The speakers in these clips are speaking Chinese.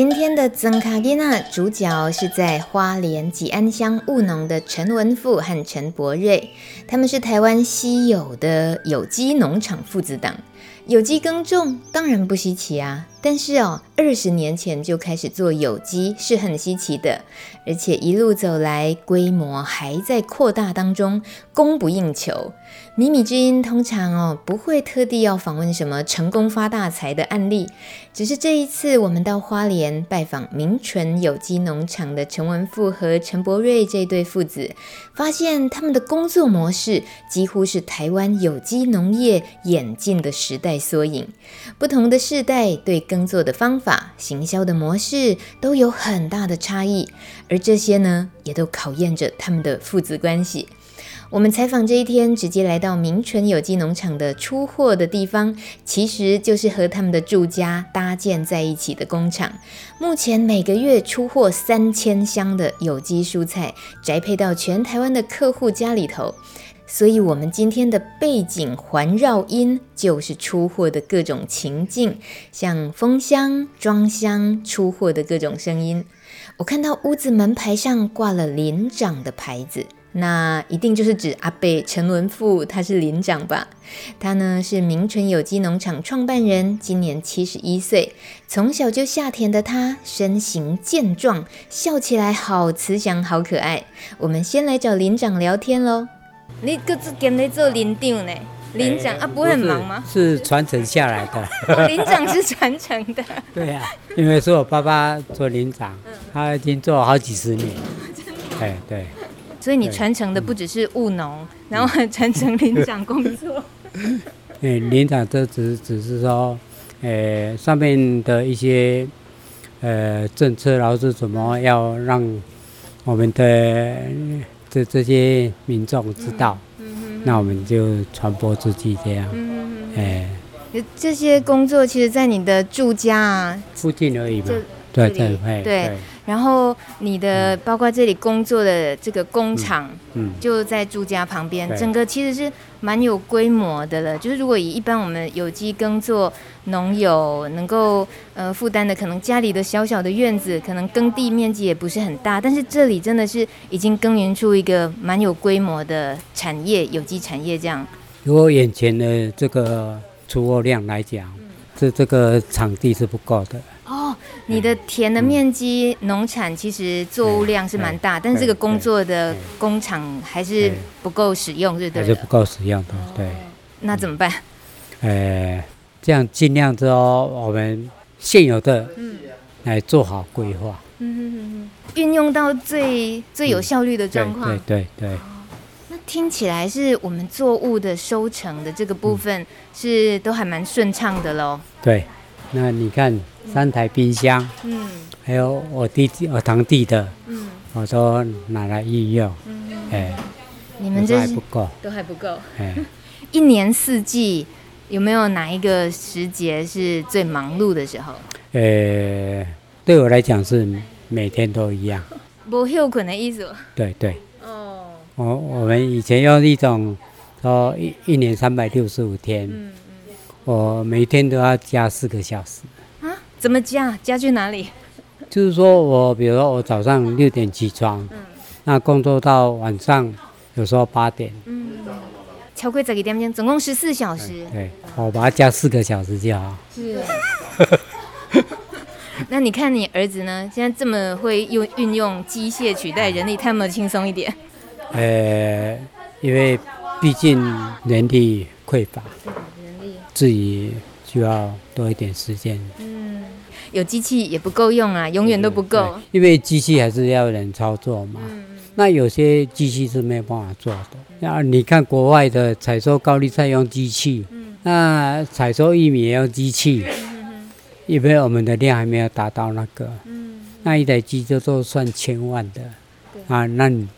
今天的曾卡囡仔主角是在花莲吉安乡务农的陈文富和陈柏瑞，他们是台湾稀有的有机农场父子档。有机耕种当然不稀奇啊，但是哦，二十年前就开始做有机是很稀奇的，而且一路走来规模还在扩大当中，供不应求。米米之音通常哦不会特地要访问什么成功发大财的案例，只是这一次我们到花莲拜访名纯有机农场的陈文富和陈柏瑞这对父子，发现他们的工作模式几乎是台湾有机农业演进的时代缩影。不同的世代对耕作的方法、行销的模式都有很大的差异，而这些呢，也都考验着他们的父子关系。我们采访这一天，直接来到明纯有机农场的出货的地方，其实就是和他们的住家搭建在一起的工厂。目前每个月出货三千箱的有机蔬菜，宅配到全台湾的客户家里头。所以，我们今天的背景环绕音就是出货的各种情境，像封箱、装箱、出货的各种声音。我看到屋子门牌上挂了林长的牌子。那一定就是指阿贝陈文富，他是林长吧？他呢是明纯有机农场创办人，今年七十一岁。从小就下田的他，身形健壮，笑起来好慈祥，好可爱。我们先来找林长聊天喽。你各自跟来做林长呢？林长、欸、啊，不会很忙吗？是传承下来的。哦、林长是传承的。对呀、啊，因为是我爸爸做林长，他已经做了好几十年。哎、欸，对。所以你传承的不只是务农，嗯、然后还传承林长工作。哎，林长这只只是说，呃，上面的一些呃政策，然后是怎么要让我们的这这些民众知道，嗯嗯嗯、那我们就传播出去这样。嗯哎，这些工作其实，在你的住家啊附近而已嘛。对对对。对然后你的包括这里工作的这个工厂，嗯，就在住家旁边，整个其实是蛮有规模的了。就是如果以一般我们有机耕作农友能够呃负担的，可能家里的小小的院子，可能耕地面积也不是很大，但是这里真的是已经耕耘出一个蛮有规模的产业，有机产业这样。如果眼前的这个出货量来讲，这这个场地是不够的。哦，你的田的面积、农产其实作物量是蛮大，但是这个工作的工厂还是不够使用，对不对？还是不够使用的，对。那怎么办？呃，这样尽量之后，我们现有的来做好规划，嗯，运用到最最有效率的状况，对对对。那听起来是我们作物的收成的这个部分是都还蛮顺畅的喽。对。那你看三台冰箱，嗯，还有我弟弟、我堂弟的，嗯，我都拿来运用，嗯，哎，你们这还不够，都还不够，哎，一年四季有没有哪一个时节是最忙碌的时候？呃，对我来讲是每天都一样，不休困的意思。对对，哦，我我们以前用一种说一一年三百六十五天。嗯我每天都要加四个小时啊？怎么加？加去哪里？就是说我，比如说我早上六点起床，嗯，那工作到晚上，有时候八点，嗯，超过这个点点，总共十四小时。对，我把它加四个小时就好。是。那你看你儿子呢？现在这么会用运用机械取代人力，他有没有轻松一点？呃，因为毕竟人力匮乏。自己就要多一点时间。嗯，有机器也不够用啊，永远都不够。因为机器还是要人操作嘛。嗯。那有些机器是没有办法做的。那你看国外的采收高丽菜用机器，嗯，那采收玉米也用机器，因为我们的量还没有达到那个。嗯那一台机就都算千万的。啊，那你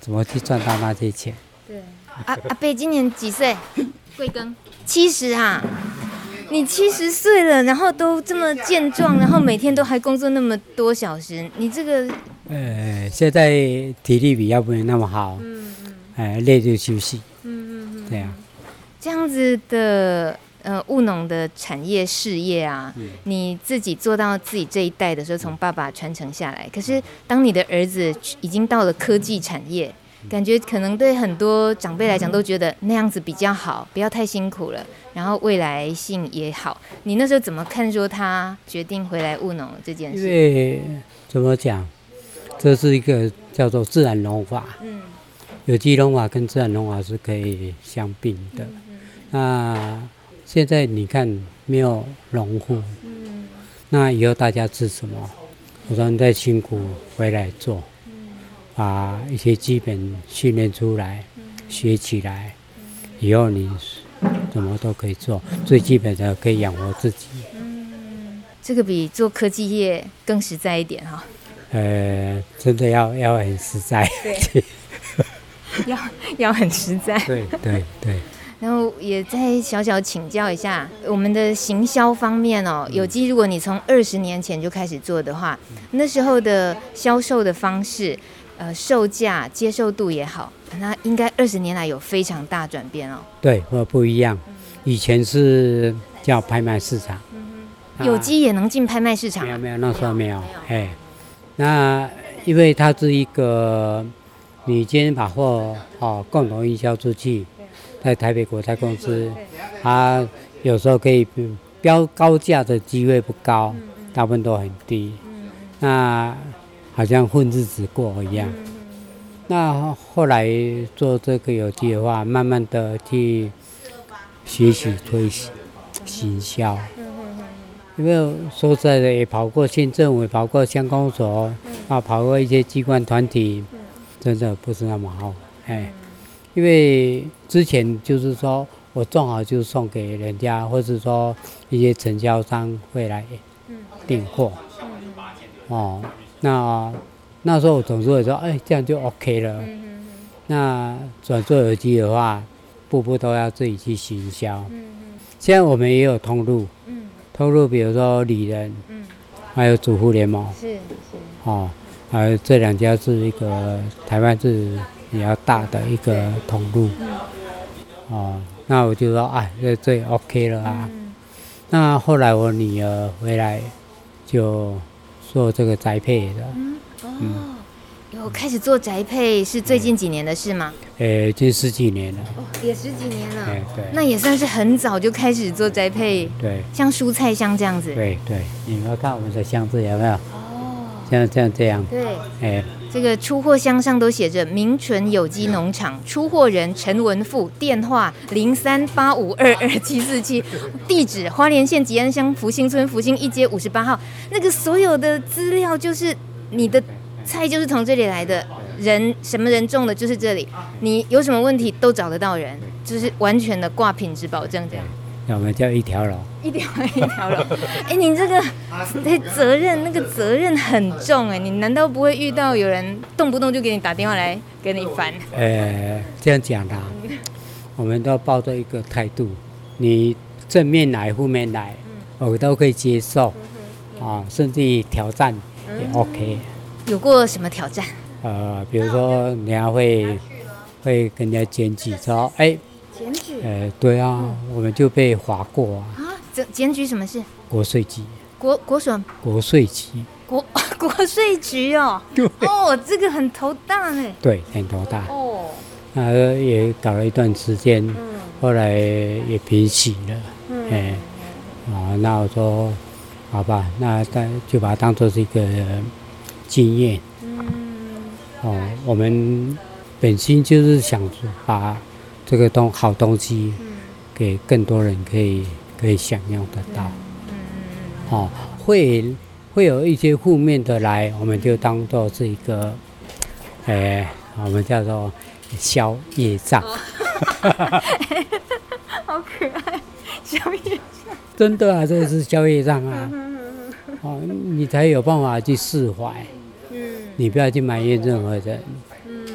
怎么去赚到那些钱？对。阿阿贝今年几岁？贵庚？七十啊。你七十岁了，然后都这么健壮，然后每天都还工作那么多小时，你这个……呃，现在体力比较不那么好，嗯嗯，哎，累就休息，嗯嗯嗯，对啊，这样子的呃务农的产业事业啊，嗯、你自己做到自己这一代的时候，从爸爸传承下来，可是当你的儿子已经到了科技产业。感觉可能对很多长辈来讲都觉得那样子比较好，不要太辛苦了，然后未来性也好。你那时候怎么看说他决定回来务农这件事？因为怎么讲，这是一个叫做自然农法。嗯。有机农法跟自然农法是可以相并的。嗯嗯。那现在你看没有农户，嗯。那以后大家吃什么？我说你再辛苦回来做。把一些基本训练出来，学起来，以后你什么都可以做，最基本的可以养活自己。嗯，这个比做科技业更实在一点哈。呃，真的要要很实在。对。要要很实在。对对对。然后也再小小请教一下，我们的行销方面哦，有机如果你从二十年前就开始做的话，那时候的销售的方式。呃，售价接受度也好，那应该二十年来有非常大转变哦。对，或不一样，以前是叫拍卖市场，嗯、有机也能进拍卖市场？没有没有，那时候没有。哎，那因为它是一个，你今天把货哦共同营销出去，在台北国泰公司，它有时候可以标高价的机会不高，大部分都很低。那好像混日子过一样。那后来做这个有机的话，慢慢的去学习推行行销。因为说实在的，也跑过县政委，跑过乡公所，啊，跑过一些机关团体，真的不是那么好。哎，因为之前就是说我种好就送给人家，或者说一些承销商会来订货。哦。那那时候我总是会说，哎，这样就 OK 了。那转做耳机的话，步步都要自己去行销。嗯、现在我们也有通路，嗯、通路比如说里人，嗯、还有主妇联盟，是是，哦，还有这两家是一个台湾是比较大的一个通路。嗯、哦，那我就说，哎，这这 OK 了啊。嗯、那后来我女儿回来就。做这个宅配的，嗯，哦，有开始做宅配是最近几年的事吗？呃，近十几年了，哦，也十几年了，对对，那也算是很早就开始做宅配，对，像蔬菜箱这样子，对对，你们看我们的箱子有没有？哦，像这样这样，对，哎，这个出货箱上都写着“明纯有机农场”，出货人陈文富，电话零三八五二二七四七，地址花莲县吉安乡福兴村福兴一街五十八号。那个所有的资料就是你的菜就是从这里来的，人什么人种的，就是这里。你有什么问题都找得到人，就是完全的挂品质保证这样。我们叫一条龙，一条一条龙。哎、欸，你这个对责任，那个责任很重哎。你难道不会遇到有人动不动就给你打电话来给你烦？呃，这样讲的，我们都要抱着一个态度，你正面来，负面来，我都可以接受啊，甚至于挑战也 OK。有过什么挑战？呃，比如说人家会会跟人家检举说，哎、欸。检举？呃，对啊，嗯、我们就被划过啊。啊，检检举什么事？国税局。国国什么？国税局。国 国税局哦。对。哦，这个很头大呢。对，很头大。哦。那也搞了一段时间，嗯、后来也平息了。嗯。哎，啊，那我说，好吧，那当就把它当做是一个经验。嗯。哦，我们本心就是想把。这个东好东西，给更多人可以可以享用得到。哦，会会有一些负面的来，我们就当做是一个，哎，我们叫做消业障。好可爱。消业真的啊，这个是消业障啊。哦，你才有办法去释怀。嗯。你不要去埋怨任何人。嗯。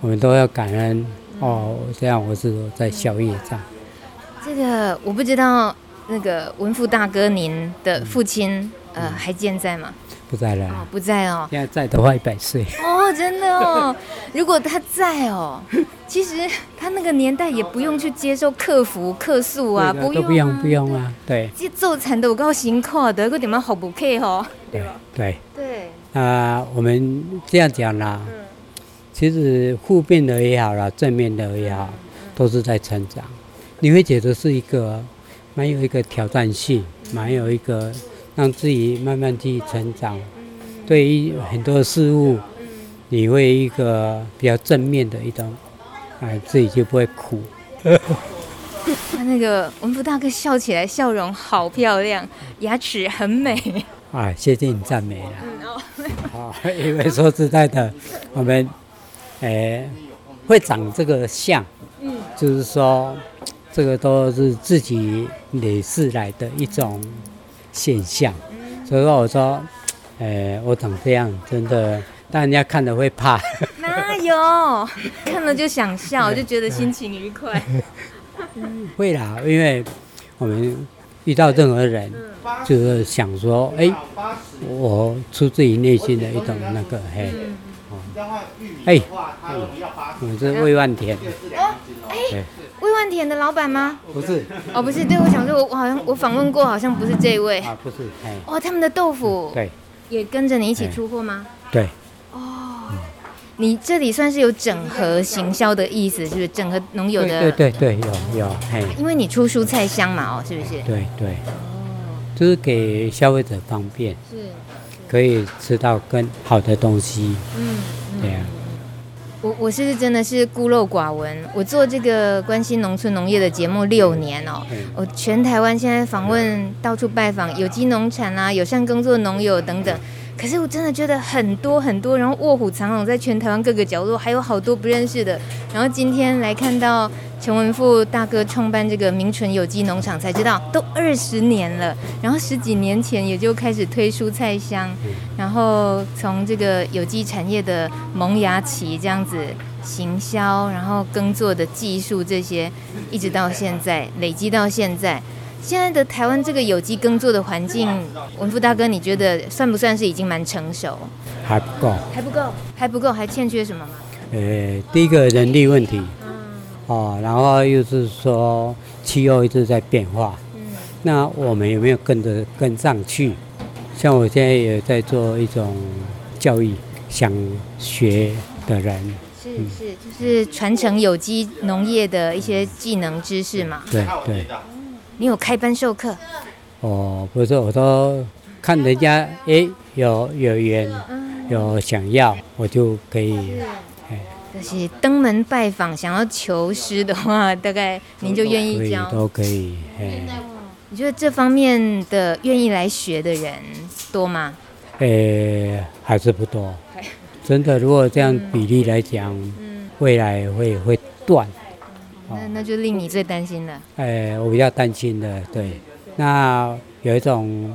我们都要感恩。哦，这样我是在消业障。这个我不知道，那个文富大哥，您的父亲、嗯、呃还健在吗？不在了、哦，不在哦。现在在的话一百岁。哦，真的哦。如果他在哦，其实他那个年代也不用去接受客服客诉啊，不用、啊、不用不用啊，对。这做产都够辛苦的，个点么好不客哦。对对对。啊，我们这样讲啦，嗯、其实负面的也好啦，正面的也好，都是在成长。你会觉得是一个蛮有一个挑战性，蛮有一个。让自己慢慢去成长，对于很多事物，你会一个比较正面的一种，哎，自己就不会苦。他 那个文福大哥笑起来笑容好漂亮，牙齿很美。啊，谢谢你赞美了。嗯哦。因为说实在的，我们，哎，会长这个相，嗯，就是说，这个都是自己累世来的一种。现象，所以说我说，哎，我长这样真的，但人家看了会怕。哪有？看了就想笑，就觉得心情愉快。会啦，因为我们遇到任何人，就是想说，哎，我出自于内心的一种那个，嘿，哦，哎，我是魏万田。哎。魏万田的老板吗？不是，哦，不是，对，我想说，我好像我访问过，好像不是这位。啊，不是，哎。哦，他们的豆腐，对，也跟着你一起出货吗？对。哦，你这里算是有整合行销的意思，是不是？整合农友的。对对对，有有，嘿。因为你出蔬菜箱嘛，哦，是不是？对对。哦。就是给消费者方便。是。可以吃到更好的东西。嗯。对啊。我我是真的是孤陋寡闻，我做这个关心农村农业的节目六年哦，我全台湾现在访问到处拜访有机农产啊、友善耕作农友等等。可是我真的觉得很多很多，然后卧虎藏龙在全台湾各个角落，还有好多不认识的。然后今天来看到陈文富大哥创办这个名纯有机农场，才知道 都二十年了。然后十几年前也就开始推蔬菜箱，然后从这个有机产业的萌芽期这样子行销，然后耕作的技术这些，一直到现在累积到现在。现在的台湾这个有机耕作的环境，文富大哥，你觉得算不算是已经蛮成熟？还不够，还不够，还不够，还欠缺什么吗？呃，第一个人力问题，嗯，哦，然后又是说气候一直在变化，嗯，那我们有没有跟着跟上去？像我现在也在做一种教育，想学的人，是是，就是传承有机农业的一些技能知识嘛？对对。你有开班授课？哦，不是，我都看人家，哎，有有缘，有想要，我就可以。就是登门拜访，想要求师的话，大概您就愿意教。都可以，哎。你觉得这方面的愿意来学的人多吗？呃，还是不多。真的，如果这样比例来讲，未来会会断。那那就令你最担心了。哎，我比较担心的，对。那有一种，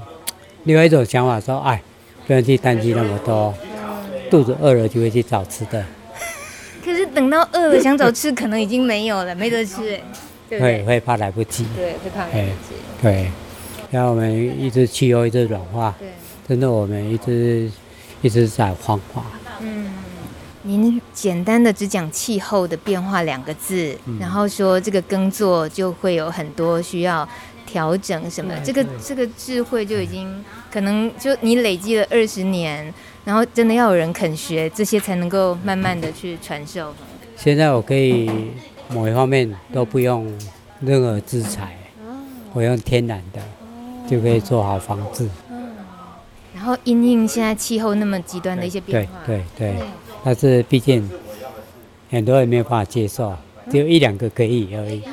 另外一种想法说，哎，不用去担心那么多，肚子饿了就会去找吃的。可是等到饿了想找吃，可能已经没有了，没得吃，哎。会会怕来不及。对，会怕来不及。对。然后我们一直气候一直软化，对，真的我们一直一直在荒化。嗯。您简单的只讲气候的变化两个字，嗯、然后说这个耕作就会有很多需要调整什么，这个这个智慧就已经可能就你累积了二十年，然后真的要有人肯学这些，才能够慢慢的去传授。现在我可以某一方面都不用任何制裁，我用天然的就可以做好防治。然后因应现在气候那么极端的一些变化，对对对。对但是毕竟很多人没有办法接受，只有一两个可以而已。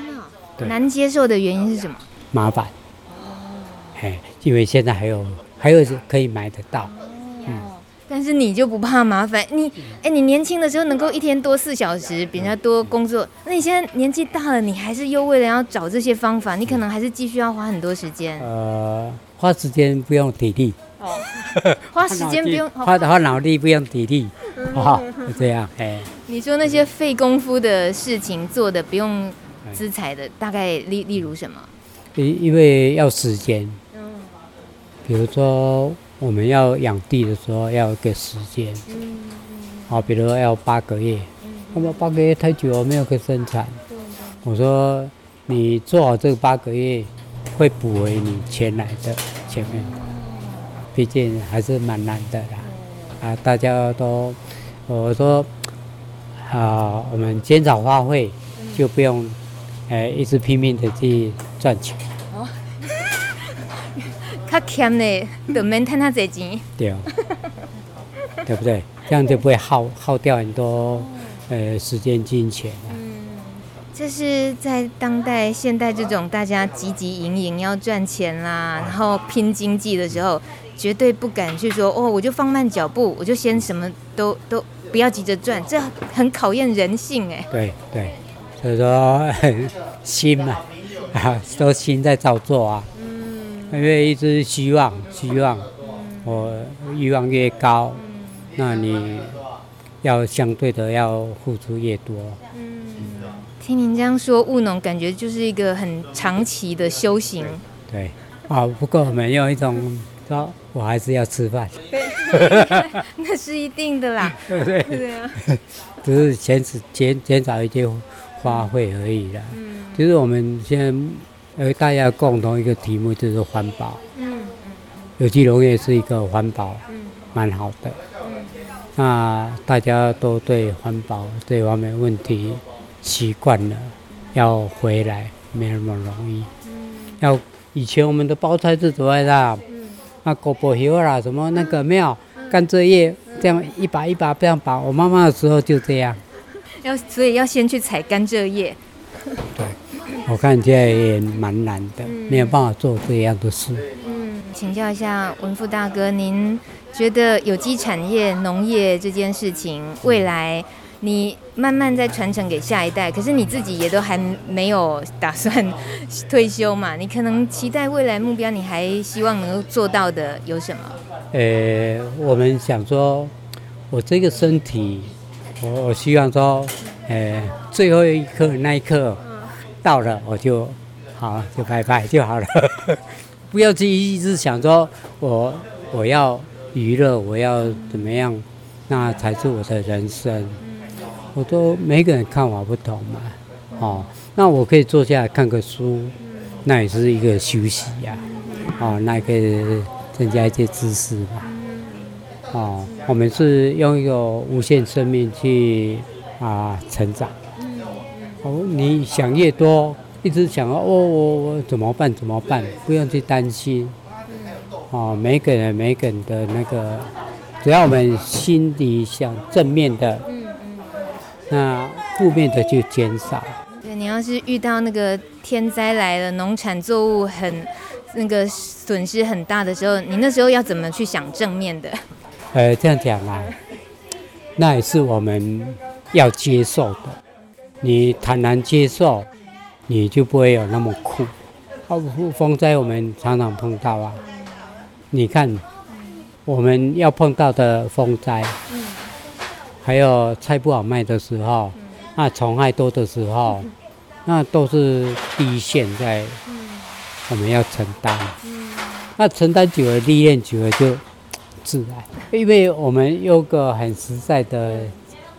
对。难接受的原因是什么？麻烦。哦。因为现在还有还有可以买得到。哦。嗯。但是你就不怕麻烦？你哎，你年轻的时候能够一天多四小时，比人家多工作，那你现在年纪大了，你还是又为了要找这些方法，你可能还是继续要花很多时间。呃，花时间不用体力。哦，花时间不用花花脑力不用体力，哦，就这样哎。你说那些费功夫的事情做的不用资财的，大概例例如什么？因因为要时间。嗯。比如说。我们要养地的时候要一个时间，好，比如说要八个月，那么八个月太久没有个生产。我说你做好这个八个月，会补回你前来的前面，毕竟还是蛮难的啦。啊，大家都我说啊，我们减少花费，就不用哎一直拼命的去赚钱。他欠的，就免趁他这钱。对，对不对？这样就不会耗耗掉很多呃时间金钱。嗯，这是在当代现代这种大家汲汲营营要赚钱啦，然后拼经济的时候，绝对不敢去说哦，我就放慢脚步，我就先什么都都不要急着转，这很考验人性哎。对对，所以说 心嘛，啊，都心在造作啊。嗯因为一直希望，希望我欲望越高，那你要相对的要付出越多。嗯，听您这样说，务农感觉就是一个很长期的修行。对，啊，不过我们用一种说，我还是要吃饭。那是一定的啦，对不对？只是减减减少一些花费而已啦。嗯，就是我们现在。呃，大家共同一个题目就是环保。嗯嗯。有机农业是一个环保，嗯，蛮好的。嗯。那大家都对环保这方面问题习惯了，要回来没那么容易。嗯。要以前我们的包菜是怎么的？嗯。那狗柏叶啦，什么那个没有甘蔗叶，这样一把一把这样拔。我妈妈的时候就这样。要所以要先去采甘蔗叶。对。我看现在也蛮难的，没有办法做这样的事。嗯，请教一下文富大哥，您觉得有机产业、农业这件事情，未来你慢慢在传承给下一代，可是你自己也都还没有打算退休嘛？你可能期待未来目标，你还希望能够做到的有什么？呃，我们想说，我这个身体，我我希望说，呃，最后一刻那一刻。到了我就好，就拜拜就好了，不要去一直想说我我要娱乐，我要怎么样，那才是我的人生。我都每个人看法不同嘛，哦，那我可以坐下来看个书，那也是一个休息呀，哦，那也可以增加一些知识吧，哦，我们是用一个无限生命去啊成长。哦，你想越多，一直想哦，我我怎么办？怎么办？不用去担心。哦，每个人每个人的那个，只要我们心里想正面的，那负面的就减少。对，你要是遇到那个天灾来了，农产作物很那个损失很大的时候，你那时候要怎么去想正面的？呃，这样讲啊，那也是我们要接受的。你坦然接受，你就不会有那么苦。哦，风灾我们常常碰到啊。你看，我们要碰到的风灾，还有菜不好卖的时候，那虫害多的时候，那都是第一线在，我们要承担。那承担久了，历练久了就自然。因为我们有个很实在的，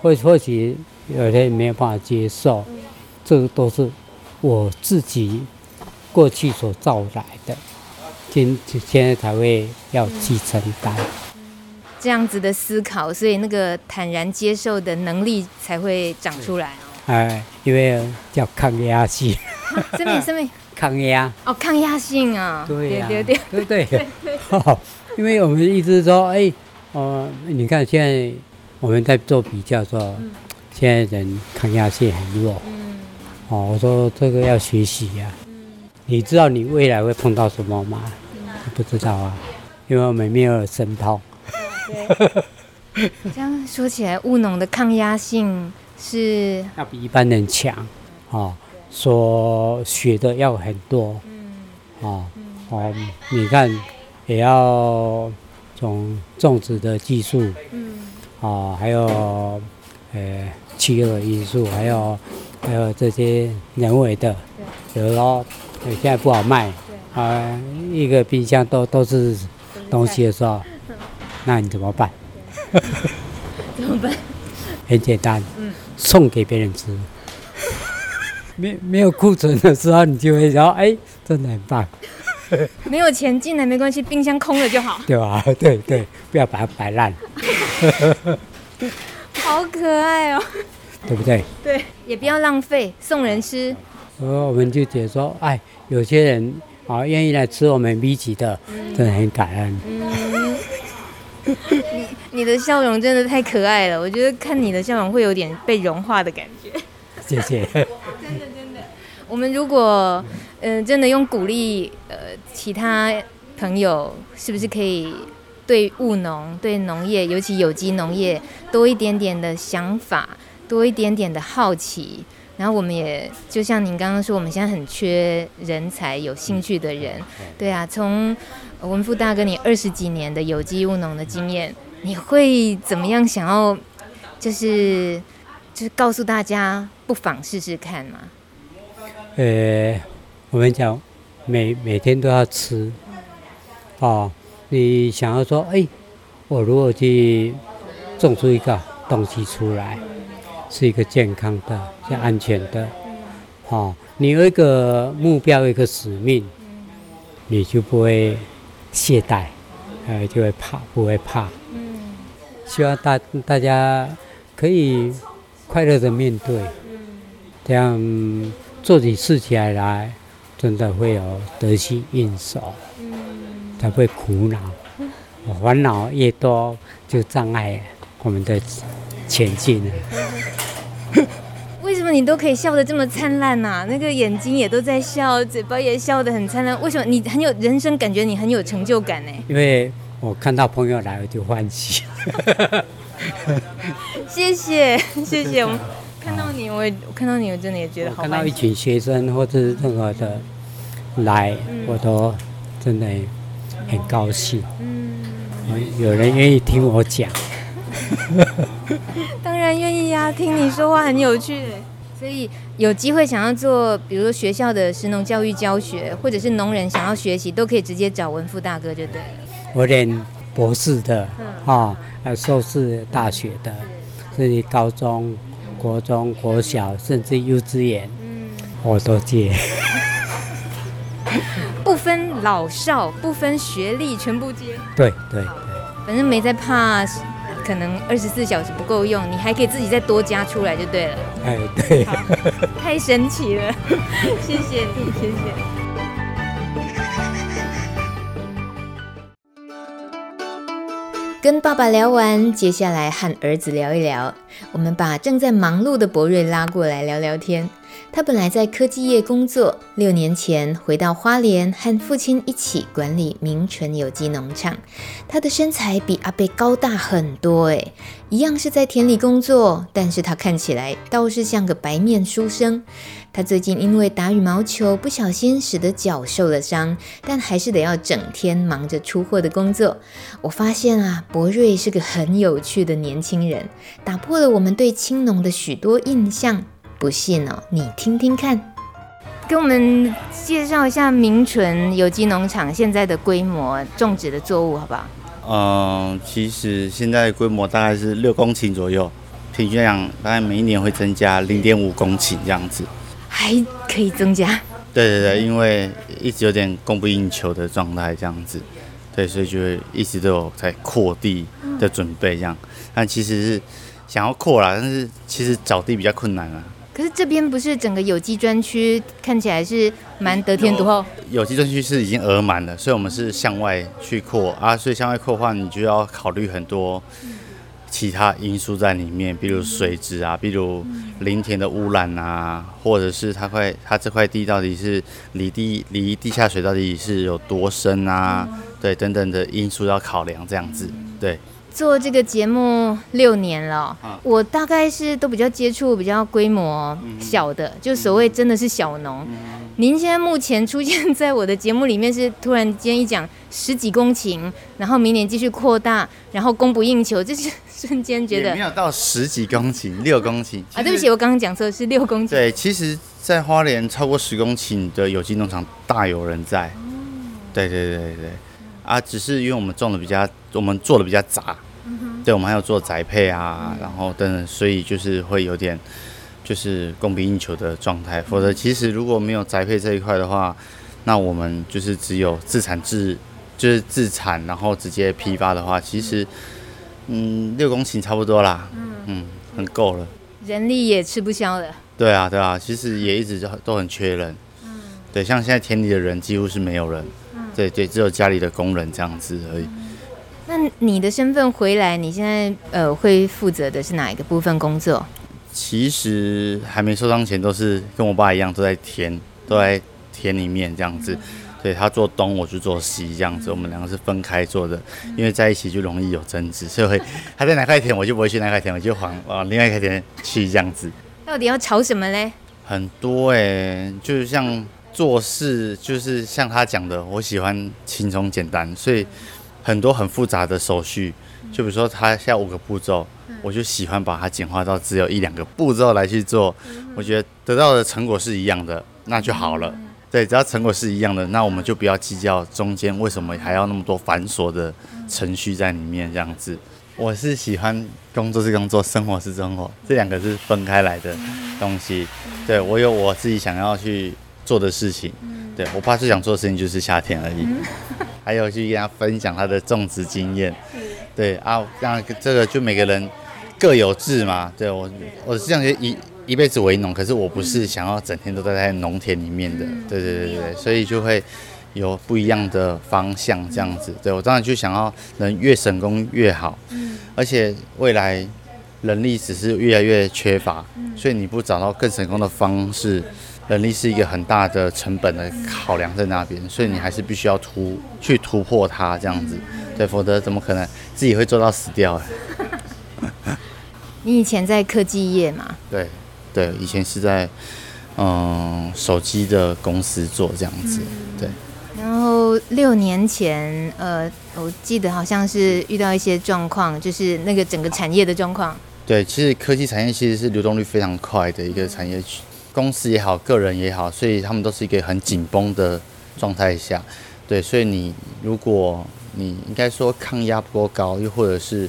或或许。有些人没有办法接受，这个都是我自己过去所造来的，今现在才会要去承担。这样子的思考，所以那个坦然接受的能力才会长出来哦。哎，因为叫抗压性。生命，生命？抗压。哦，抗压性啊。对呀、啊。对对对对对。因为我们一直说，哎，哦、呃，你看现在我们在做比较说。嗯现在人抗压性很弱，嗯，哦，我说这个要学习呀，嗯，你知道你未来会碰到什么吗？嗯，不知道啊，因为我们没有神通，对，这样说起来，务农的抗压性是要比一般人强，哦，所学的要很多，嗯，哦，哦，你看也要从种植的技术，嗯，哦，还有呃气候因素，还有还有这些人为的，比如说现在不好卖，啊、呃，一个冰箱都都是东西的时候，那你怎么办？怎么办？很简单，嗯，送给别人吃。没没有库存的时候，你就会说，哎，真的很棒。没有钱进来没关系，冰箱空了就好。对吧？对对，不要把它摆烂。好可爱哦，对不对？对，也不要浪费，送人吃。我们就觉得说，哎，有些人啊愿意来吃我们米奇的，嗯、真的很感恩。嗯你你的笑容真的太可爱了，我觉得看你的笑容会有点被融化的感觉。谢谢。真的真的，我们如果嗯、呃、真的用鼓励呃其他朋友，是不是可以对务农、对农业，尤其有机农业多一点点的想法，多一点点的好奇？然后我们也就像您刚刚说，我们现在很缺人才，有兴趣的人。对啊，从文富大哥，你二十几年的有机务农的经验，你会怎么样想要，就是就是告诉大家，不妨试试看嘛？呃，我们讲每每天都要吃，哦，你想要说，哎，我如果去种出一个东西出来，是一个健康的、是安全的，哦，你有一个目标，一个使命，你就不会。懈怠，呃，就会怕，不会怕。嗯，希望大大家可以快乐的面对，这样做起事情来来，真的会有得心应手，才不会苦恼。烦恼越多，就障碍我们的前进了。为什么你都可以笑得这么灿烂呐？那个眼睛也都在笑，嘴巴也笑得很灿烂。为什么你很有人生感觉？你很有成就感呢？因为我看到朋友来，我就欢喜。谢谢谢谢，我看到你，我也看到你，我真的也觉得好。看到一群学生或者是任何的来，嗯、我都真的很高兴。嗯，有人愿意听我讲。当然愿意呀、啊，听你说话很有趣，所以有机会想要做，比如说学校的神农教育教学，或者是农人想要学习，都可以直接找文富大哥就对了。我连博士的，啊、嗯，硕士大学的，甚至高中、国中、国小，甚至幼稚园，嗯，我都接，不分老少，不分学历，全部接。对对对，反正没在怕。可能二十四小时不够用，你还可以自己再多加出来就对了。哎，对，太神奇了，谢谢你，谢谢。跟爸爸聊完，接下来和儿子聊一聊。我们把正在忙碌的博瑞拉过来聊聊天。他本来在科技业工作，六年前回到花莲，和父亲一起管理明纯有机农场。他的身材比阿贝高大很多，诶，一样是在田里工作，但是他看起来倒是像个白面书生。他最近因为打羽毛球不小心使得脚受了伤，但还是得要整天忙着出货的工作。我发现啊，博瑞是个很有趣的年轻人，打破了我们对青农的许多印象。不信哦，你听听看，给我们介绍一下明纯有机农场现在的规模、种植的作物，好不好？嗯，其实现在规模大概是六公顷左右，平均量大概每一年会增加零点五公顷这样子，还可以增加？对对对，因为一直有点供不应求的状态这样子，对，所以就会一直都有在扩地的准备这样，但其实是想要扩啦，但是其实找地比较困难啊。可是这边不是整个有机专区，看起来是蛮得天独厚。有机专区是已经额满了，所以我们是向外去扩啊。所以向外扩的话，你就要考虑很多其他因素在里面，比如水质啊，比如林田的污染啊，或者是它块它这块地到底是离地离地下水到底是有多深啊？对，等等的因素要考量这样子。对，做这个节目六年了，啊我大概是都比较接触比较规模小的，就所谓真的是小农。您现在目前出现在我的节目里面，是突然间一讲十几公顷，然后明年继续扩大，然后供不应求，这是瞬间觉得没有到十几公顷，六公顷啊，对不起，我刚刚讲错是六公顷。对，其实，在花莲超过十公顷的有机农场大有人在。对对对对对，啊，只是因为我们种的比较，我们做的比较杂，对，我们还有做宅配啊，然后等等，所以就是会有点就是供不应求的状态。否则，其实如果没有宅配这一块的话，那我们就是只有自产自，就是自产，然后直接批发的话，其实嗯，六公顷差不多啦，嗯，很够了。人力也吃不消了。对啊，对啊，其实也一直都很缺人。对，像现在田里的人几乎是没有人。对对，只有家里的工人这样子而已。那你的身份回来，你现在呃会负责的是哪一个部分工作？其实还没受伤前都是跟我爸一样，都在田，都在田里面这样子。对，他做东，我就做西这样子。我们两个是分开做的，因为在一起就容易有争执，所以会他在哪块田，我就不会去哪块田，我就往往另外一块田去这样子。到底要吵什么嘞？很多哎、欸，就是像。做事就是像他讲的，我喜欢轻松简单，所以很多很复杂的手续，就比如说他下五个步骤，我就喜欢把它简化到只有一两个步骤来去做。我觉得得到的成果是一样的，那就好了。对，只要成果是一样的，那我们就不要计较中间为什么还要那么多繁琐的程序在里面这样子。我是喜欢工作是工作，生活是生活，这两个是分开来的东西。对，我有我自己想要去。做的事情，对，我爸最想做的事情就是夏天而已，还有去跟他分享他的种植经验，对啊，让这个就每个人各有志嘛，对我我是这样一一辈子为农，可是我不是想要整天都待在农田里面的，对对对对，所以就会有不一样的方向这样子，对我当然就想要能越省工越好，而且未来人力只是越来越缺乏，所以你不找到更成功的方式。人力是一个很大的成本的考量在那边，所以你还是必须要突去突破它这样子，对，否则怎么可能自己会做到死掉？你以前在科技业吗？对，对，以前是在嗯手机的公司做这样子，对。然后六年前，呃，我记得好像是遇到一些状况，就是那个整个产业的状况。对，其实科技产业其实是流动率非常快的一个产业区。公司也好，个人也好，所以他们都是一个很紧绷的状态下，对，所以你如果你应该说抗压不够高，又或者是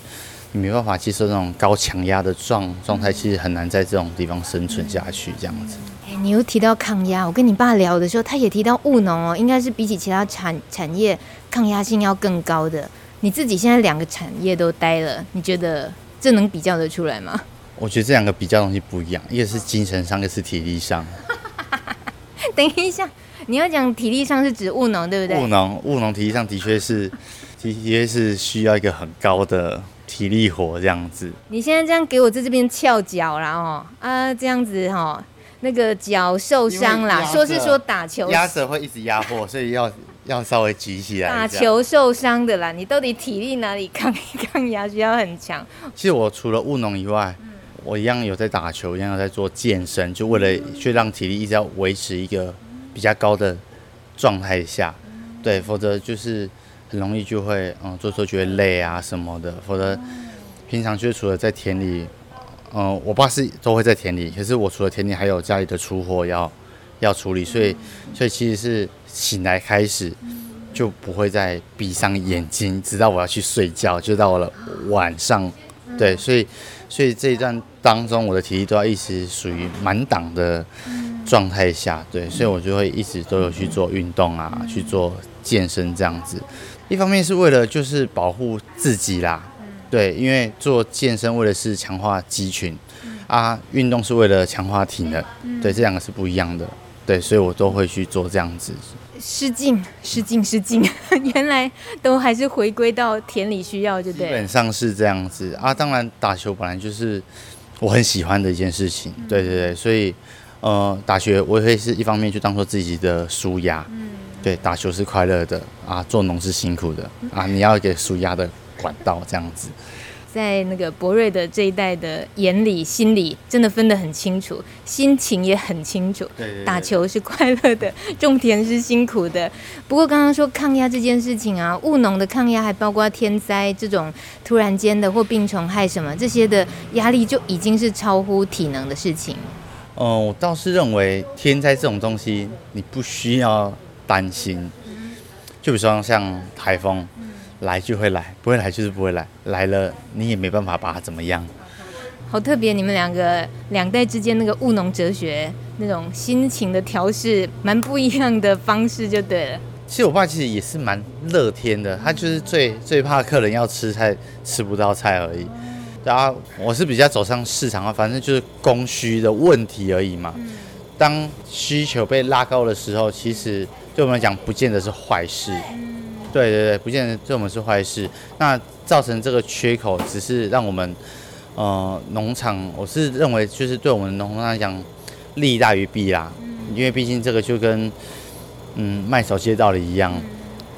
你没办法接受那种高强压的状状态，其实很难在这种地方生存下去，这样子。欸，你又提到抗压，我跟你爸聊的时候，他也提到务农哦，应该是比起其他产产业抗压性要更高的。你自己现在两个产业都待了，你觉得这能比较得出来吗？我觉得这两个比较东西不一样，一个是精神上，一个是体力上。等一下，你要讲体力上是指务农，对不对？务农，务农体力上的确是，的确是需要一个很高的体力活这样子。你现在这样给我在这边翘脚啦哦，啊这样子哈、哦，那个脚受伤啦，说是说打球压着会一直压迫，所以要要稍微举起来。打球受伤的啦，你到底体力哪里抗抗压需要很强？其实我除了务农以外。我一样有在打球，一样有在做健身，就为了去让体力一直要维持一个比较高的状态下，对，否则就是很容易就会嗯做做觉得累啊什么的，否则平常就除了在田里，嗯，我爸是都会在田里，可是我除了田里还有家里的出货要要处理，所以所以其实是醒来开始就不会再闭上眼睛，直到我要去睡觉，就到了晚上，对，所以。所以这一段当中，我的体力都要一直属于满档的状态下，对，所以我就会一直都有去做运动啊，去做健身这样子。一方面是为了就是保护自己啦，对，因为做健身为的是强化肌群啊，运动是为了强化体能，对，这两个是不一样的，对，所以我都会去做这样子。失敬，失敬，失敬，原来都还是回归到田里需要，就对。基本上是这样子啊，当然打球本来就是我很喜欢的一件事情，对对对，所以呃，打球我也会是一方面去当做自己的舒压，嗯，对，打球是快乐的啊，做农是辛苦的啊，你要给舒压的管道这样子。在那个博瑞的这一代的眼里、心里，真的分得很清楚，心情也很清楚。对对对，打球是快乐的，种田是辛苦的。不过刚刚说抗压这件事情啊，务农的抗压还包括天灾这种突然间的或病虫害什么这些的压力，就已经是超乎体能的事情。哦、呃，我倒是认为天灾这种东西，你不需要担心。就比如说像台风。来就会来，不会来就是不会来。来了你也没办法把它怎么样。好特别，你们两个两代之间那个务农哲学，那种心情的调试，蛮不一样的方式就对了。其实我爸其实也是蛮乐天的，他就是最最怕客人要吃菜吃不到菜而已。然后我是比较走上市场啊，反正就是供需的问题而已嘛。当需求被拉高的时候，其实对我们来讲不见得是坏事。对对对，不见得对我们是坏事。那造成这个缺口，只是让我们，呃，农场，我是认为就是对我们农场来讲，利大于弊啦。因为毕竟这个就跟，嗯，卖手机的道理一样，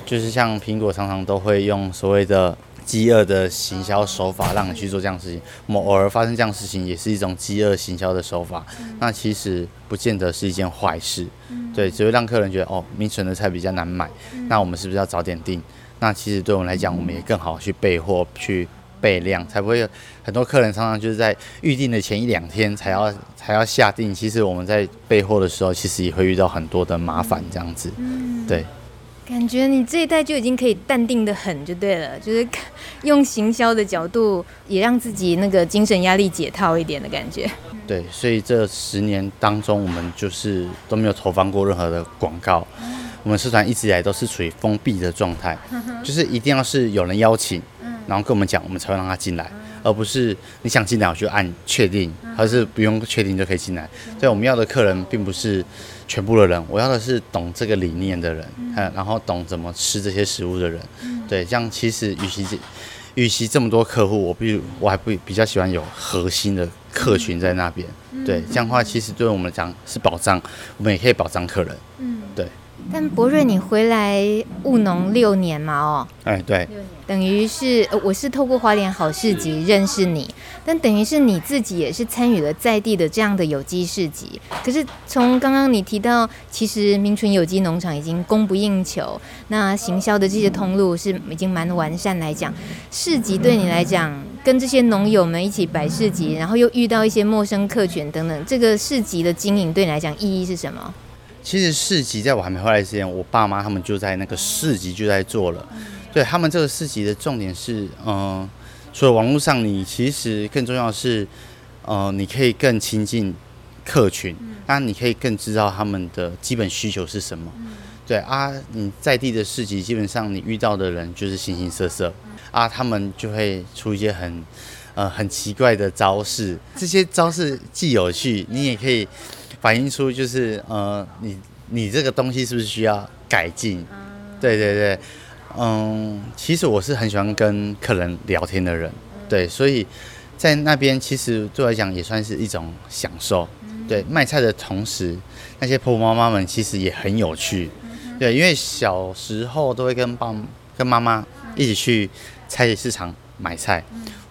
就是像苹果常常都会用所谓的饥饿的行销手法，让你去做这样的事情。我们偶尔发生这样的事情，也是一种饥饿行销的手法。那其实不见得是一件坏事。对，只会让客人觉得哦，明存的菜比较难买，那我们是不是要早点订？那其实对我们来讲，我们也更好去备货、去备量，才不会有很多客人常常就是在预定的前一两天才要才要下订。其实我们在备货的时候，其实也会遇到很多的麻烦，这样子。对。感觉你这一代就已经可以淡定的很，就对了，就是 用行销的角度，也让自己那个精神压力解套一点的感觉。对，所以这十年当中，我们就是都没有投放过任何的广告。我们社团一直以来都是处于封闭的状态，就是一定要是有人邀请，然后跟我们讲，我们才会让他进来，而不是你想进来我就按确定，还是不用确定就可以进来。所以我们要的客人并不是全部的人，我要的是懂这个理念的人，嗯，然后懂怎么吃这些食物的人。对，这样其实与其与其这么多客户，我比如我还不比较喜欢有核心的客群在那边。对，这样的话其实对我们来讲是保障，我们也可以保障客人。嗯，对。但博瑞，你回来务农六年嘛？哦，哎，对，等于是我是透过花莲好市集认识你，但等于是你自己也是参与了在地的这样的有机市集。可是从刚刚你提到，其实明淳有机农场已经供不应求，那行销的这些通路是已经蛮完善来讲，市集对你来讲，跟这些农友们一起摆市集，然后又遇到一些陌生客群等等，这个市集的经营对你来讲意义是什么？其实市集在我还没回来之前，我爸妈他们就在那个市集就在做了。对，他们这个市集的重点是，嗯、呃，除了网络上，你其实更重要的是，呃，你可以更亲近客群，那你可以更知道他们的基本需求是什么。对啊，你在地的市集，基本上你遇到的人就是形形色色啊，他们就会出一些很呃很奇怪的招式，这些招式既有趣，你也可以。反映出就是呃，你你这个东西是不是需要改进？对对对，嗯，其实我是很喜欢跟客人聊天的人，对，所以在那边其实对我来讲也算是一种享受。对，卖菜的同时，那些婆婆妈妈们其实也很有趣。对，因为小时候都会跟爸跟妈妈一起去菜市场买菜。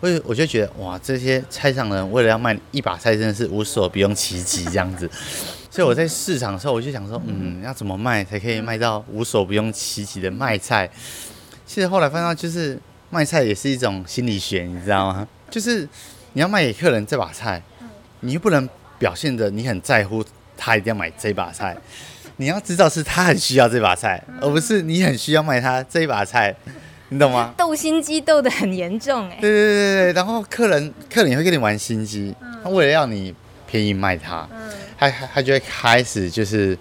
我我就觉得哇，这些菜场的人为了要卖一把菜，真的是无所不用其极这样子。所以我在市场的时候，我就想说，嗯，要怎么卖才可以卖到无所不用其极的卖菜？其实后来发现，就是卖菜也是一种心理学，你知道吗？就是你要卖给客人这把菜，你又不能表现的你很在乎他一定要买这把菜，你要知道是他很需要这把菜，而不是你很需要卖他这一把菜。你懂吗？斗心机斗得很严重哎。对对对对，然后客人客人也会跟你玩心机，他为了要你便宜卖他，他他就会开始就是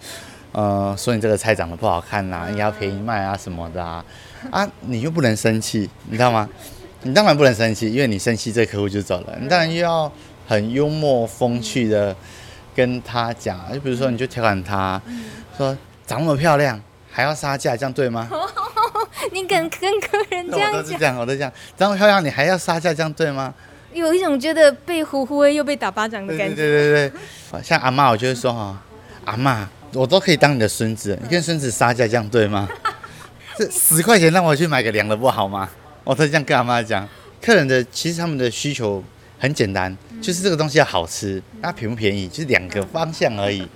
呃说你这个菜长得不好看呐，应该要便宜卖啊什么的啊啊，你又不能生气，你知道吗？你当然不能生气，因为你生气这客户就走了。你当然又要很幽默风趣的跟他讲，就比如说你就调侃他，说长那么漂亮还要杀价，这样对吗？你敢跟客人这样讲？我都是这样，我都这样。长得漂亮，你还要杀价，这样对吗？有一种觉得被呼呼又被打巴掌的感觉。对对对对，像阿妈，我就会说哈，阿妈，我都可以当你的孙子，你跟孙子杀价，这样对吗？这十块钱让我去买个凉的不好吗？我都这样跟阿妈讲，客人的其实他们的需求很简单，就是这个东西要好吃，那便不便宜，就是两个方向而已。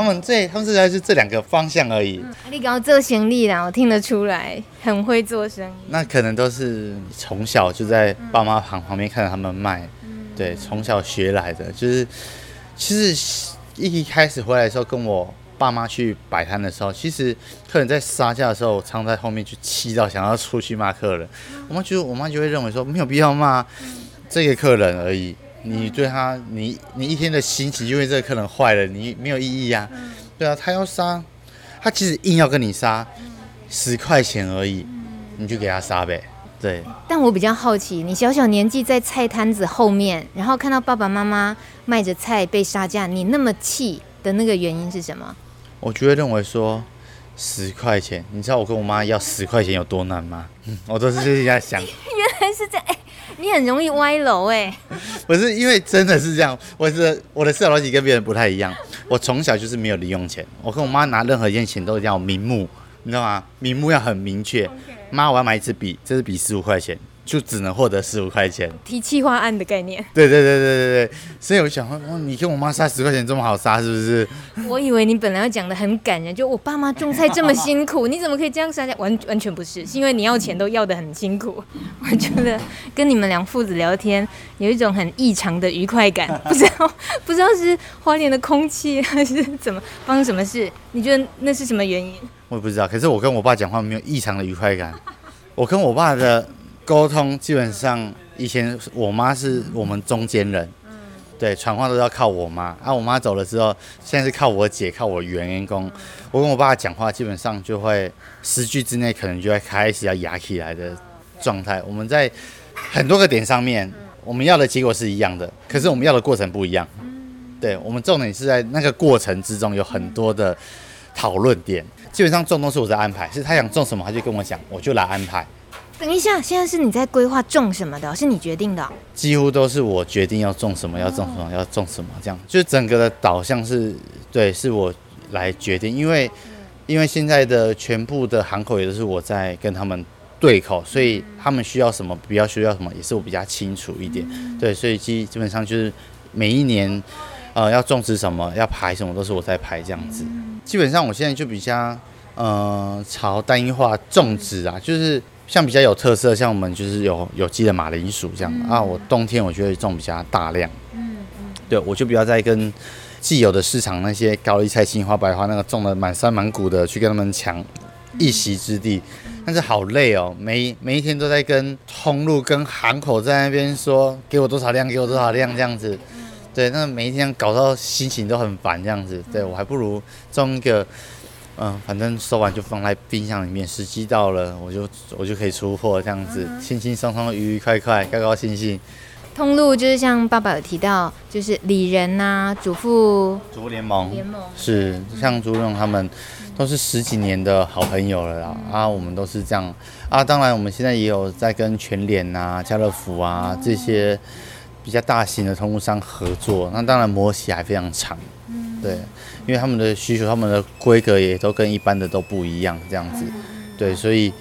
他们这他们这才是这两个方向而已。你刚刚做行李啦，我听得出来，很会做生意。那可能都是从小就在爸妈旁旁边看着他们卖，对，从小学来的。就是其实一开始回来的时候，跟我爸妈去摆摊的时候，其实客人在杀价的时候，我常在后面去气到想要出去骂客人。我妈就我妈就会认为说，没有必要骂这个客人而已。你对他，你你一天的心情，因为这个客人坏了，你没有意义呀、啊。对啊，他要杀，他其实硬要跟你杀，十块钱而已，你就给他杀呗。对。但我比较好奇，你小小年纪在菜摊子后面，然后看到爸爸妈妈卖着菜被杀价，你那么气的那个原因是什么？我就会认为说，十块钱，你知道我跟我妈要十块钱有多难吗？我都是这样想。你很容易歪楼哎，不是因为真的是这样，我是我的社交逻辑跟别人不太一样。我从小就是没有零用钱，我跟我妈拿任何一件钱都要明目，你知道吗？明目要很明确。妈，我要买一支笔，这支笔十五块钱。就只能获得十五块钱，提企划案的概念。对对对对对对，所以我想说，你跟我妈杀十块钱这么好杀，是不是？我以为你本来要讲的很感人，就我爸妈种菜这么辛苦，你怎么可以这样杀价？完完全不是，是因为你要钱都要的很辛苦。我觉得跟你们两父子聊天有一种很异常的愉快感，不知道不知道是花莲的空气 还是怎么发生什么事？你觉得那是什么原因？我也不知道，可是我跟我爸讲话没有异常的愉快感，我跟我爸的。沟通基本上，以前我妈是我们中间人，对，传话都要靠我妈。啊，我妈走了之后，现在是靠我姐，靠我员工。我跟我爸讲话，基本上就会十句之内，可能就会开始要压起来的状态。我们在很多个点上面，我们要的结果是一样的，可是我们要的过程不一样。对，我们重点是在那个过程之中有很多的讨论点。基本上种都是我在安排，是他想种什么，他就跟我讲，我就来安排。等一下，现在是你在规划种什么的？是你决定的？几乎都是我决定要种什么，要种什么，要种什么，这样就整个的导向是，对，是我来决定。因为，因为现在的全部的行口也都是我在跟他们对口，所以他们需要什么，比较需要什么，也是我比较清楚一点。对，所以基基本上就是每一年，呃，要种植什么，要排什么，都是我在排这样子。基本上我现在就比较，呃，朝单一化种植啊，就是。像比较有特色，像我们就是有有机的马铃薯这样、嗯、啊。我冬天我就会种比较大量，嗯嗯，对，我就不要再跟既有的市场那些高丽菜、青花、白花那个种的满山满谷的去跟他们抢一席之地，但是好累哦，每每一天都在跟通路、跟行口在那边说给我多少量，给我多少量这样子，对，那每一天搞到心情都很烦这样子，对，我还不如种一个。嗯，反正收完就放在冰箱里面，时机到了我就我就可以出货，这样子轻轻松松、愉愉快快、高高兴兴。通路就是像爸爸有提到，就是里仁呐、啊，主妇主妇联盟联盟是像朱荣他们都是十几年的好朋友了啦。啊，我们都是这样啊。当然，我们现在也有在跟全联啊、家乐福啊这些比较大型的通路商合作。那当然，模型还非常长。对，因为他们的需求、他们的规格也都跟一般的都不一样，这样子，对，所以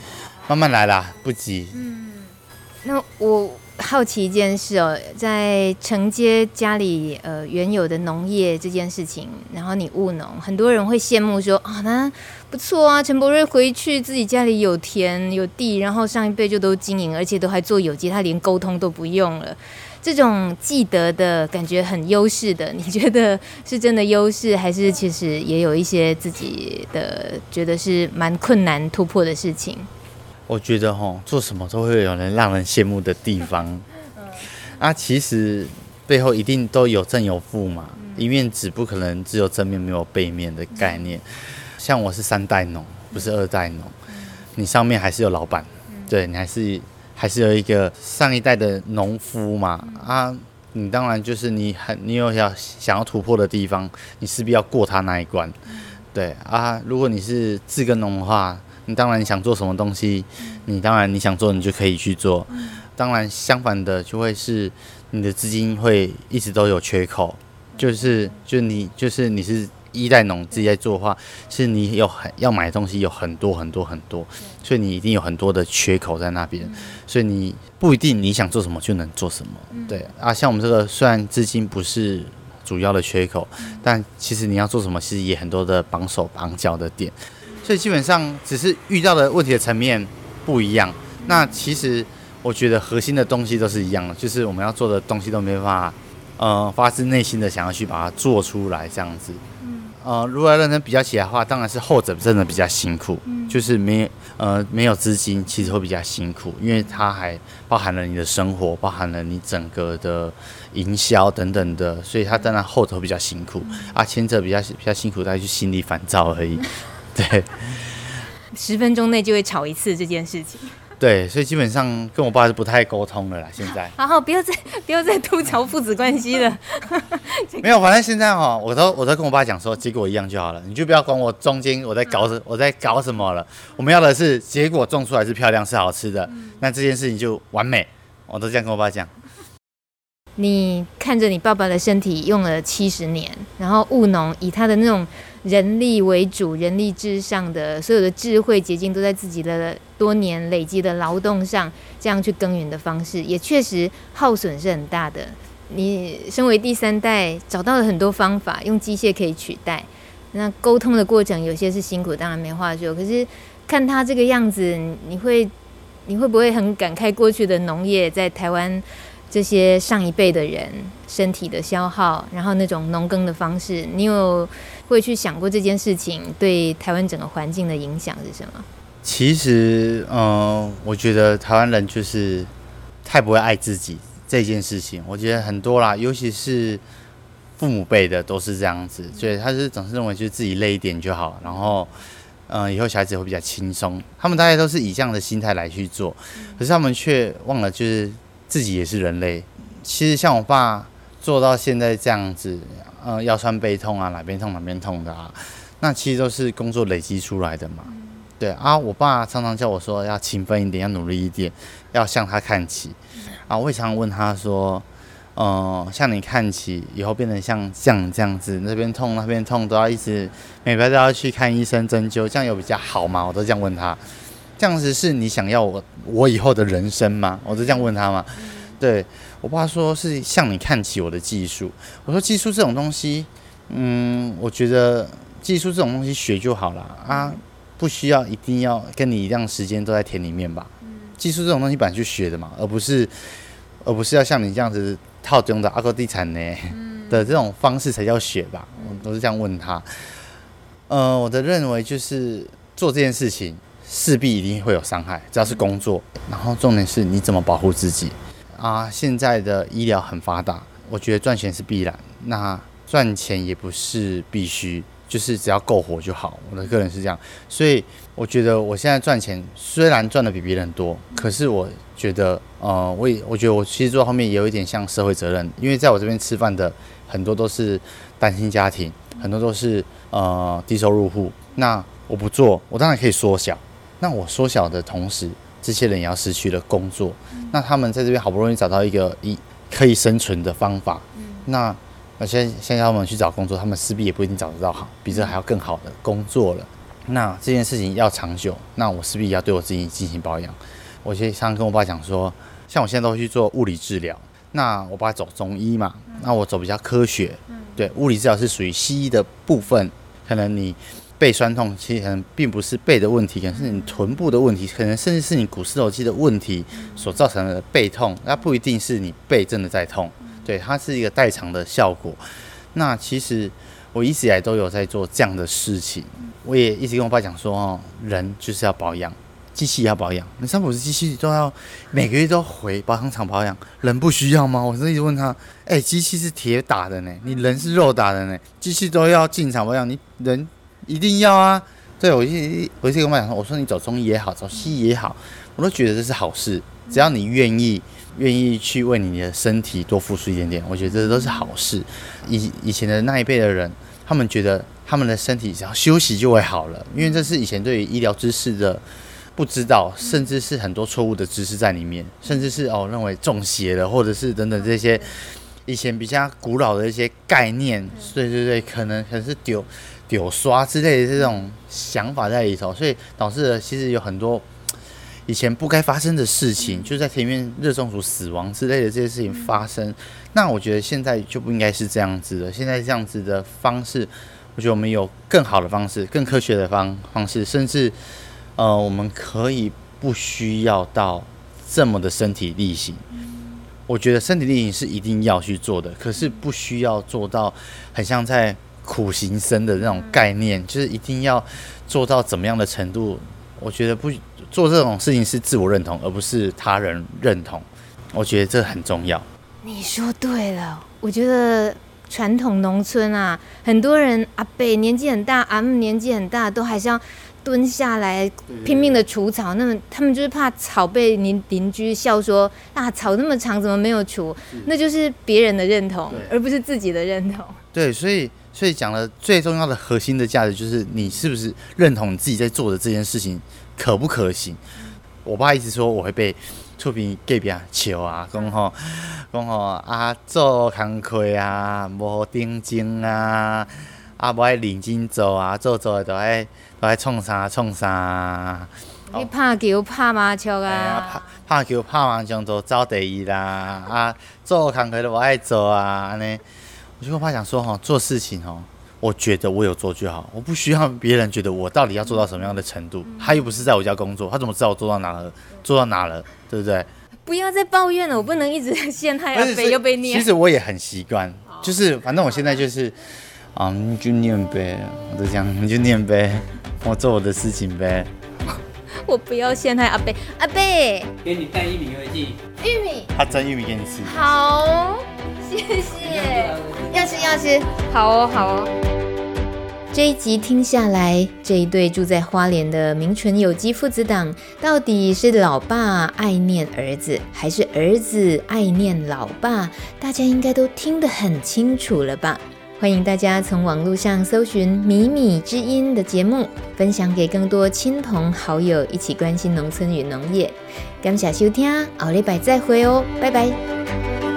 慢慢来啦，不急。嗯，那我好奇一件事哦，在承接家里呃原有的农业这件事情，然后你务农，很多人会羡慕说啊，那不错啊，陈柏瑞回去自己家里有田有地，然后上一辈就都经营，而且都还做有机，他连沟通都不用了。这种记得的感觉很优势的，你觉得是真的优势，还是其实也有一些自己的觉得是蛮困难突破的事情？我觉得哈，做什么都会有人让人羡慕的地方。啊，其实背后一定都有正有负嘛，一面纸不可能只有正面没有背面的概念。像我是三代农，不是二代农，你上面还是有老板，对你还是。还是有一个上一代的农夫嘛。啊，你当然就是你很你有要想要突破的地方，你势必要过他那一关，对啊。如果你是自耕农的话，你当然想做什么东西，你当然你想做你就可以去做。当然相反的就会是你的资金会一直都有缺口，就是就你就是你是一代农自己在做的话，其实你有很要买的东西有很多很多很多，所以你一定有很多的缺口在那边，所以你不一定你想做什么就能做什么。对啊，像我们这个虽然资金不是主要的缺口，但其实你要做什么，其实也很多的绑手绑脚的点，所以基本上只是遇到的问题的层面不一样。那其实我觉得核心的东西都是一样的，就是我们要做的东西都没办法。呃，发自内心的想要去把它做出来，这样子。嗯。呃，如果要认真比较起来的话，当然是后者真的比较辛苦。嗯。就是没呃没有资金，其实会比较辛苦，因为它还包含了你的生活，包含了你整个的营销等等的，所以它当然后头比较辛苦。嗯。啊，前者比较比较辛苦，大家就心里烦躁而已。对。十分钟内就会吵一次这件事情。对，所以基本上跟我爸是不太沟通了啦。现在，好好，不要再 不要再吐槽父子关系了。没有，反正现在哈，我都我都跟我爸讲说，结果一样就好了，你就不要管我中间我在搞什我在搞什么了。我们要的是结果种出来是漂亮是好吃的，那这件事情就完美。我都这样跟我爸讲。你看着你爸爸的身体用了七十年，然后务农以他的那种。人力为主，人力至上的所有的智慧结晶都在自己的多年累积的劳动上，这样去耕耘的方式，也确实耗损是很大的。你身为第三代，找到了很多方法，用机械可以取代。那沟通的过程有些是辛苦，当然没话说。可是看他这个样子，你会你会不会很感慨过去的农业在台湾？这些上一辈的人身体的消耗，然后那种农耕的方式，你有会去想过这件事情对台湾整个环境的影响是什么？其实，嗯、呃，我觉得台湾人就是太不会爱自己这件事情。我觉得很多啦，尤其是父母辈的都是这样子，所以他是总是认为就是自己累一点就好，然后，嗯、呃，以后小孩子会比较轻松。他们大概都是以这样的心态来去做，可是他们却忘了就是。自己也是人类，其实像我爸做到现在这样子，呃，腰酸背痛啊，哪边痛哪边痛的啊，那其实都是工作累积出来的嘛。对啊，我爸常常叫我说要勤奋一点，要努力一点，要向他看齐。啊，我会常问他说，呃，向你看齐，以后变成像像这样子，那边痛那边痛都要一直每天都要去看医生针灸，这样有比较好吗？我都这样问他。这样子是你想要我我以后的人生吗？我就这样问他嘛。对，我爸说是向你看齐我的技术。我说技术这种东西，嗯，我觉得技术这种东西学就好了啊，不需要一定要跟你一样时间都在田里面吧。技术这种东西本来就学的嘛，而不是而不是要像你这样子套中的阿哥地产呢的这种方式才叫学吧。我都是这样问他。呃，我的认为就是做这件事情。势必一定会有伤害，只要是工作。然后重点是你怎么保护自己啊？现在的医疗很发达，我觉得赚钱是必然，那赚钱也不是必须，就是只要够活就好。我的个人是这样，所以我觉得我现在赚钱虽然赚的比别人多，可是我觉得，呃，我也我觉得我其实做后面也有一点像社会责任，因为在我这边吃饭的很多都是单亲家庭，很多都是呃低收入户。那我不做，我当然可以缩小。那我缩小的同时，这些人也要失去了工作。那他们在这边好不容易找到一个一可以生存的方法。那而且现在他们去找工作，他们势必也不一定找得到好，比这还要更好的工作了。那这件事情要长久，那我势必要对我自己进行保养。我经常跟我爸讲说，像我现在都会去做物理治疗。那我爸走中医嘛，那我走比较科学。对，物理治疗是属于西医的部分，可能你。背酸痛其实可能并不是背的问题，可能是你臀部的问题，可能甚至是你股四头肌的问题所造成的背痛。那不一定是你背真的在痛，对，它是一个代偿的效果。那其实我一直以来都有在做这样的事情，我也一直跟我爸讲说，哦，人就是要保养，机器也要保养。那三不五时机器都要每个月都回保养厂保养，人不需要吗？我是一直问他，哎、机器是铁打的呢，你人是肉打的呢，机器都要进厂保养，你人。一定要啊！对，我一我一直跟我妈讲说，我说你走中医也好，走西医也好，我都觉得这是好事。只要你愿意，愿意去为你的身体多付出一点点，我觉得这都是好事。以以前的那一辈的人，他们觉得他们的身体只要休息就会好了，因为这是以前对于医疗知识的不知道，甚至是很多错误的知识在里面，甚至是哦认为中邪了，或者是等等这些。以前比较古老的一些概念，对对对，可能可能是丢丢刷之类的这种想法在里头，所以导致了其实有很多以前不该发生的事情，就在前面热中暑死亡之类的这些事情发生。那我觉得现在就不应该是这样子的，现在这样子的方式，我觉得我们有更好的方式，更科学的方方式，甚至呃，我们可以不需要到这么的身体力行。我觉得身体力行是一定要去做的，可是不需要做到很像在苦行僧的那种概念，就是一定要做到怎么样的程度？我觉得不做这种事情是自我认同，而不是他人认同。我觉得这很重要。你说对了，我觉得传统农村啊，很多人阿伯年纪很大，阿姆年纪很大，都还是要。蹲下来拼命的除草，那么他们就是怕草被邻邻居笑说啊，草那么长怎么没有除？那就是别人的认同，而不是自己的认同。对，所以所以讲了最重要的核心的价值就是你是不是认同你自己在做的这件事情可不可行？我爸一直说我会被厝边隔壁笑啊，讲吼讲吼啊做工课啊无定睛啊，啊无爱认真做啊，做做都爱。都爱创啥创啥，你拍球拍麻将啊？拍拍球拍麻将都走第一啦！啊，做工课都无爱做啊！安尼，我就我爸想说哈，做事情哈，我觉得我有做就好，我不需要别人觉得我到底要做到什么样的程度。他又不是在我家工作，他怎么知道我做到哪了？做到哪了？对不对？不要再抱怨了，我不能一直陷害阿伯又被念。其实我也很习惯，就是反正我现在就是。啊，你就念呗，我就讲，你就念呗，我做我的事情呗。我不要陷害阿贝，阿贝，给你带玉米回去。玉米，他蒸玉米给你吃。好，谢谢。要吃要吃，好哦好哦。这一集听下来，这一对住在花莲的名纯有机父子档，到底是老爸爱念儿子，还是儿子爱念老爸？大家应该都听得很清楚了吧？欢迎大家从网络上搜寻《米米之音》的节目，分享给更多亲朋好友，一起关心农村与农业。感谢收听，后礼拜再会哦，拜拜。